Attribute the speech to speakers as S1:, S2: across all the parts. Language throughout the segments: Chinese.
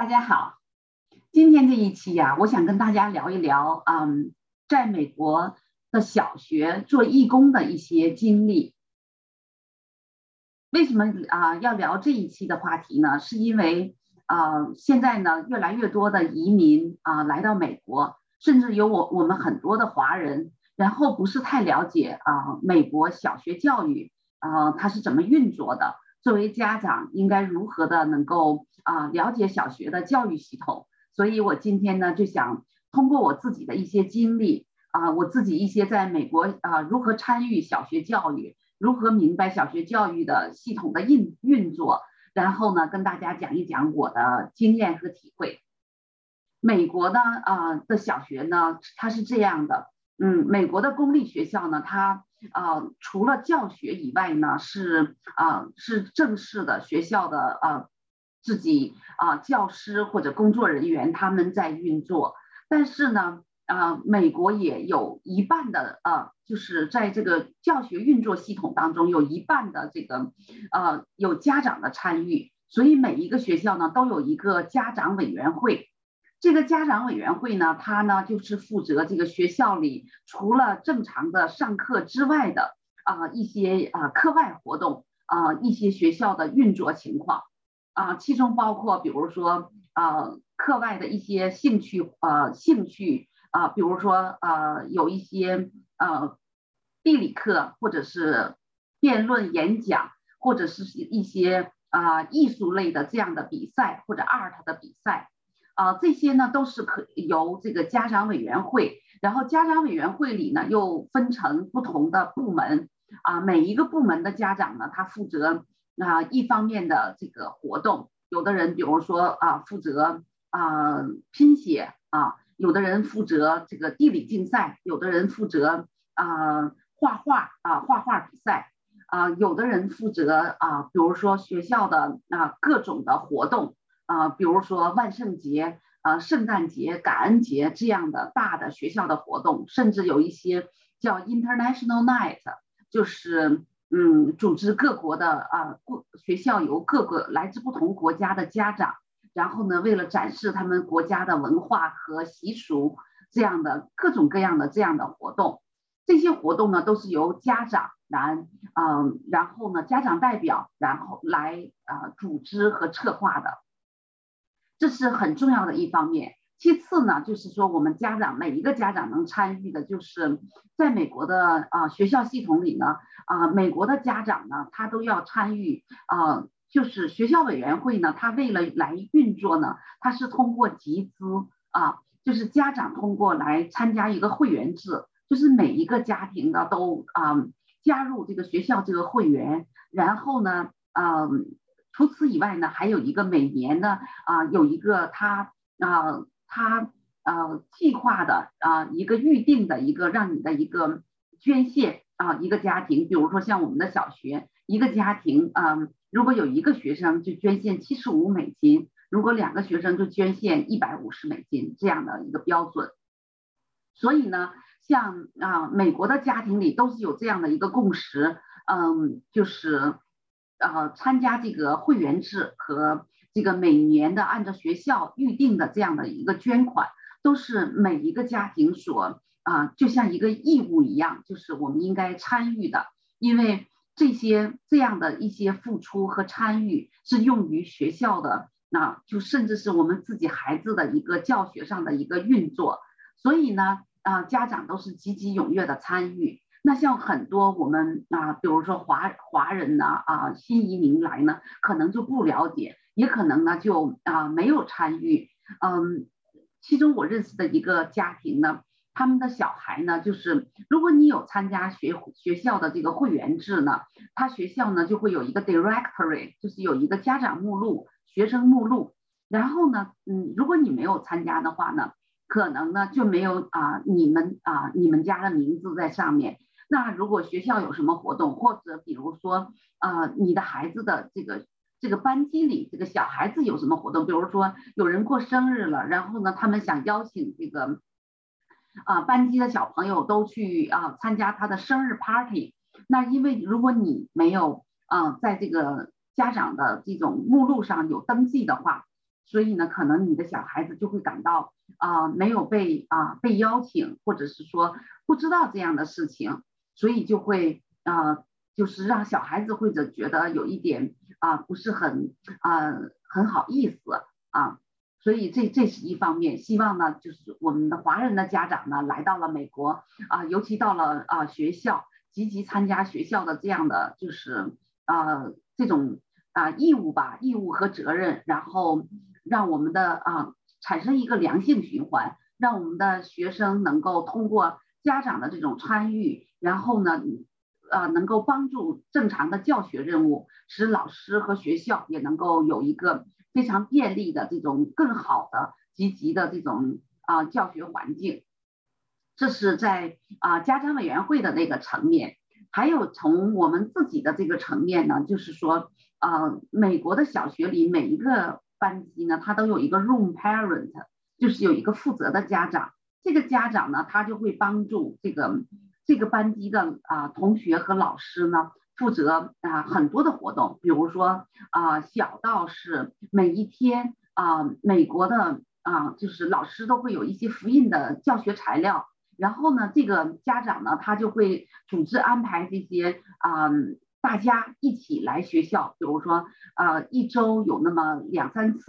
S1: 大家好，今天这一期呀，我想跟大家聊一聊，嗯，在美国的小学做义工的一些经历。为什么啊要聊这一期的话题呢？是因为啊，现在呢，越来越多的移民啊来到美国，甚至有我我们很多的华人，然后不是太了解啊美国小学教育啊它是怎么运作的。作为家长，应该如何的能够啊了解小学的教育系统？所以我今天呢就想通过我自己的一些经历啊，我自己一些在美国啊如何参与小学教育，如何明白小学教育的系统的运运作，然后呢跟大家讲一讲我的经验和体会。美国呢啊的小学呢，它是这样的，嗯，美国的公立学校呢，它。啊，除了教学以外呢，是啊，是正式的学校的啊，自己啊，教师或者工作人员他们在运作。但是呢，啊，美国也有一半的啊，就是在这个教学运作系统当中，有一半的这个呃，有家长的参与。所以每一个学校呢，都有一个家长委员会。这个家长委员会呢，他呢就是负责这个学校里除了正常的上课之外的啊一些啊课外活动啊一些学校的运作情况啊，其中包括比如说啊课外的一些兴趣呃兴趣啊，比如说呃有一些呃地理课或者是辩论演讲或者是一些啊艺术类的这样的比赛或者 art 的比赛。啊，这些呢都是可由这个家长委员会，然后家长委员会里呢又分成不同的部门啊，每一个部门的家长呢，他负责啊一方面的这个活动，有的人比如说啊负责啊拼写啊，有的人负责这个地理竞赛，有的人负责啊画画啊画画比赛啊，有的人负责啊比如说学校的啊各种的活动。啊，比如说万圣节、呃圣诞节、感恩节这样的大的学校的活动，甚至有一些叫 International Night，就是嗯，组织各国的啊，学校由各个来自不同国家的家长，然后呢，为了展示他们国家的文化和习俗，这样的各种各样的这样的活动，这些活动呢，都是由家长来，嗯，然后呢，家长代表，然后来啊组织和策划的。这是很重要的一方面。其次呢，就是说我们家长每一个家长能参与的，就是在美国的啊学校系统里呢，啊美国的家长呢，他都要参与啊，就是学校委员会呢，他为了来运作呢，他是通过集资啊，就是家长通过来参加一个会员制，就是每一个家庭的都啊加入这个学校这个会员，然后呢，嗯。除此以外呢，还有一个每年呢啊有一个他啊他呃计划的啊一个预定的一个让你的一个捐献啊一个家庭，比如说像我们的小学一个家庭啊，如果有一个学生就捐献七十五美金，如果两个学生就捐献一百五十美金这样的一个标准。所以呢，像啊美国的家庭里都是有这样的一个共识，嗯，就是。呃，参加这个会员制和这个每年的按照学校预定的这样的一个捐款，都是每一个家庭所啊，就像一个义务一样，就是我们应该参与的。因为这些这样的一些付出和参与是用于学校的，那就甚至是我们自己孩子的一个教学上的一个运作。所以呢，啊，家长都是积极踊跃的参与。那像很多我们啊，比如说华华人呢啊，新移民来呢，可能就不了解，也可能呢就啊没有参与。嗯，其中我认识的一个家庭呢，他们的小孩呢，就是如果你有参加学学校的这个会员制呢，他学校呢就会有一个 directory，就是有一个家长目录、学生目录。然后呢，嗯，如果你没有参加的话呢，可能呢就没有啊你们啊你们家的名字在上面。那如果学校有什么活动，或者比如说，呃，你的孩子的这个这个班级里这个小孩子有什么活动，比如说有人过生日了，然后呢，他们想邀请这个啊班级的小朋友都去啊参加他的生日 party。那因为如果你没有啊在这个家长的这种目录上有登记的话，所以呢，可能你的小孩子就会感到啊没有被啊被邀请，或者是说不知道这样的事情，所以就会啊就是让小孩子或者觉得有一点啊不是很啊很好意思啊。所以这这是一方面，希望呢，就是我们的华人的家长呢，来到了美国啊，尤其到了啊学校，积极参加学校的这样的就是啊这种啊义务吧，义务和责任，然后让我们的啊产生一个良性循环，让我们的学生能够通过家长的这种参与，然后呢，啊能够帮助正常的教学任务，使老师和学校也能够有一个。非常便利的这种更好的积极的这种啊教学环境，这是在啊家长委员会的那个层面，还有从我们自己的这个层面呢，就是说啊美国的小学里每一个班级呢，它都有一个 room parent，就是有一个负责的家长，这个家长呢，他就会帮助这个这个班级的啊同学和老师呢。负责啊很多的活动，比如说啊小到是每一天啊美国的啊就是老师都会有一些复印的教学材料，然后呢这个家长呢他就会组织安排这些啊大家一起来学校，比如说啊一周有那么两三次，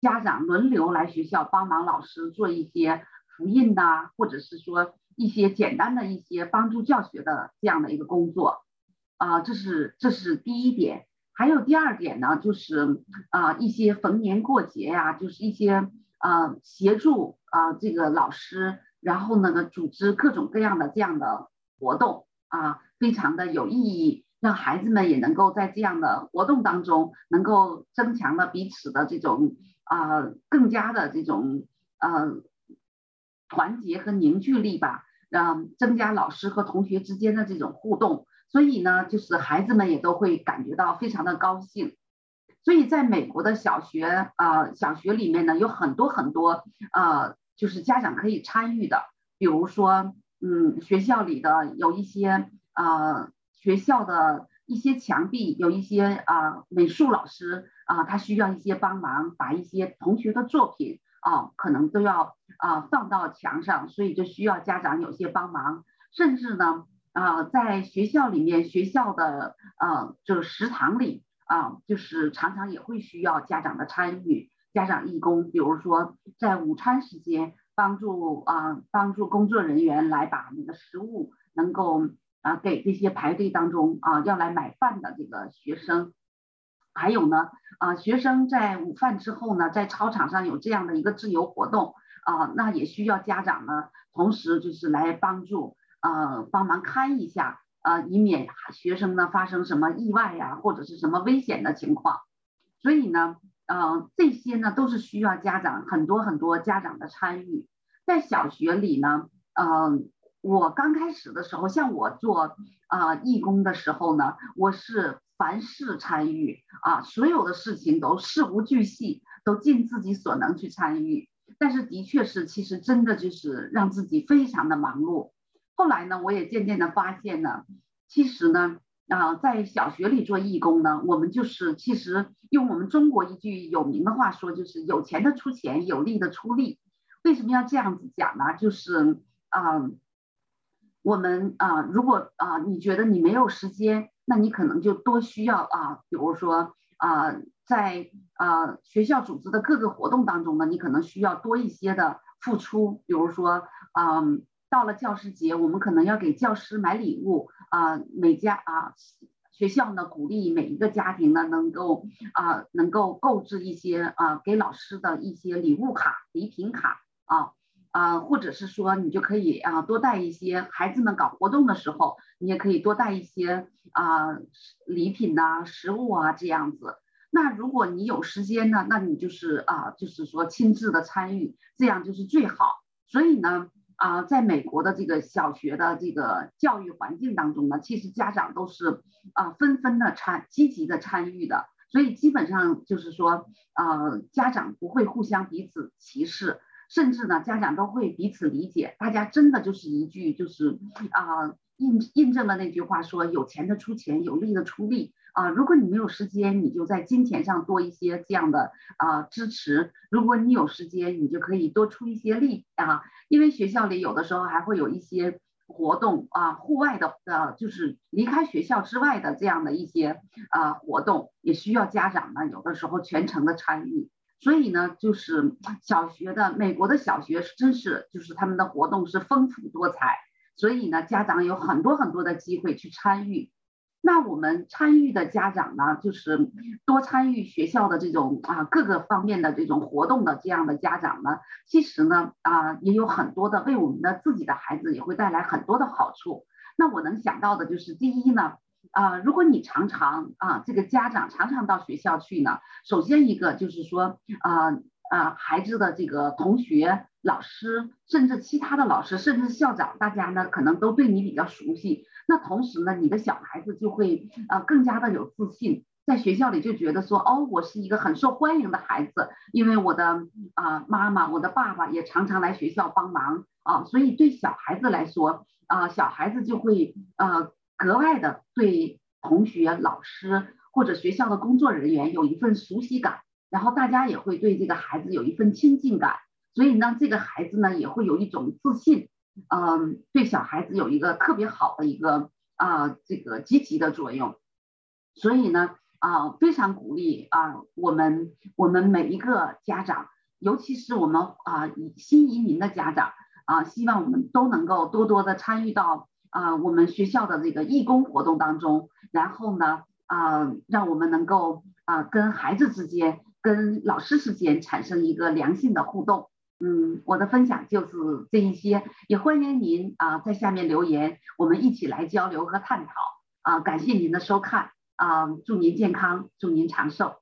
S1: 家长轮流来学校帮忙老师做一些复印呐，或者是说一些简单的一些帮助教学的这样的一个工作。啊，这是这是第一点，还有第二点呢，就是啊一些逢年过节呀，就是一些啊协助啊这个老师，然后呢组织各种各样的这样的活动啊，非常的有意义，让孩子们也能够在这样的活动当中，能够增强了彼此的这种啊更加的这种呃团结和凝聚力吧，让增加老师和同学之间的这种互动。所以呢，就是孩子们也都会感觉到非常的高兴。所以在美国的小学啊，小学里面呢，有很多很多呃，就是家长可以参与的。比如说，嗯，学校里的有一些呃，学校的一些墙壁有一些啊，美术老师啊，他需要一些帮忙，把一些同学的作品啊，可能都要啊放到墙上，所以就需要家长有些帮忙，甚至呢。啊，在学校里面，学校的呃，就是食堂里啊，就是常常也会需要家长的参与，家长义工，比如说在午餐时间帮助啊，帮助工作人员来把那个食物能够啊给这些排队当中啊要来买饭的这个学生，还有呢啊，学生在午饭之后呢，在操场上有这样的一个自由活动啊，那也需要家长呢，同时就是来帮助。呃，帮忙看一下，呃，以免学生呢发生什么意外呀，或者是什么危险的情况。所以呢，呃，这些呢都是需要家长很多很多家长的参与。在小学里呢，呃，我刚开始的时候，像我做啊义工的时候呢，我是凡事参与啊，所有的事情都事无巨细，都尽自己所能去参与。但是的确是，其实真的就是让自己非常的忙碌。后来呢，我也渐渐的发现呢，其实呢，啊，在小学里做义工呢，我们就是其实用我们中国一句有名的话说，就是有钱的出钱，有力的出力。为什么要这样子讲呢？就是啊，我们啊，如果啊，你觉得你没有时间，那你可能就多需要啊，比如说啊，在呃学校组织的各个活动当中呢，你可能需要多一些的付出，比如说啊。到了教师节，我们可能要给教师买礼物啊，每家啊学校呢鼓励每一个家庭呢能够啊能够购置一些啊给老师的一些礼物卡、礼品卡啊啊，或者是说你就可以啊多带一些，孩子们搞活动的时候，你也可以多带一些啊礼品呐、食物啊这样子。那如果你有时间呢，那你就是啊就是说亲自的参与，这样就是最好。所以呢。啊，在美国的这个小学的这个教育环境当中呢，其实家长都是啊纷纷的参积极的参与的，所以基本上就是说，呃，家长不会互相彼此歧视，甚至呢，家长都会彼此理解，大家真的就是一句就是啊印印证了那句话说，有钱的出钱，有力的出力啊，如果你没有时间，你就在金钱上多一些这样的啊支持；如果你有时间，你就可以多出一些力啊，因为学校里有的时候还会有一些活动啊，户外的呃，就是离开学校之外的这样的一些啊活动，也需要家长呢有的时候全程的参与。所以呢，就是小学的美国的小学真是就是他们的活动是丰富多彩，所以呢，家长有很多很多的机会去参与。那我们参与的家长呢，就是多参与学校的这种啊各个方面的这种活动的这样的家长呢，其实呢啊也有很多的为我们的自己的孩子也会带来很多的好处。那我能想到的就是第一呢啊，如果你常常啊这个家长常常到学校去呢，首先一个就是说啊啊孩子的这个同学、老师，甚至其他的老师，甚至校长，大家呢可能都对你比较熟悉。那同时呢，你的小孩子就会呃更加的有自信，在学校里就觉得说，哦，我是一个很受欢迎的孩子，因为我的啊妈妈、我的爸爸也常常来学校帮忙啊，所以对小孩子来说啊，小孩子就会呃格外的对同学、老师或者学校的工作人员有一份熟悉感，然后大家也会对这个孩子有一份亲近感，所以呢，这个孩子呢也会有一种自信。嗯，对小孩子有一个特别好的一个啊，这个积极的作用，所以呢啊，非常鼓励啊，我们我们每一个家长，尤其是我们啊新移民的家长啊，希望我们都能够多多的参与到啊我们学校的这个义工活动当中，然后呢啊，让我们能够啊跟孩子之间、跟老师之间产生一个良性的互动。嗯，我的分享就是这一些，也欢迎您啊在下面留言，我们一起来交流和探讨啊。感谢您的收看啊，祝您健康，祝您长寿。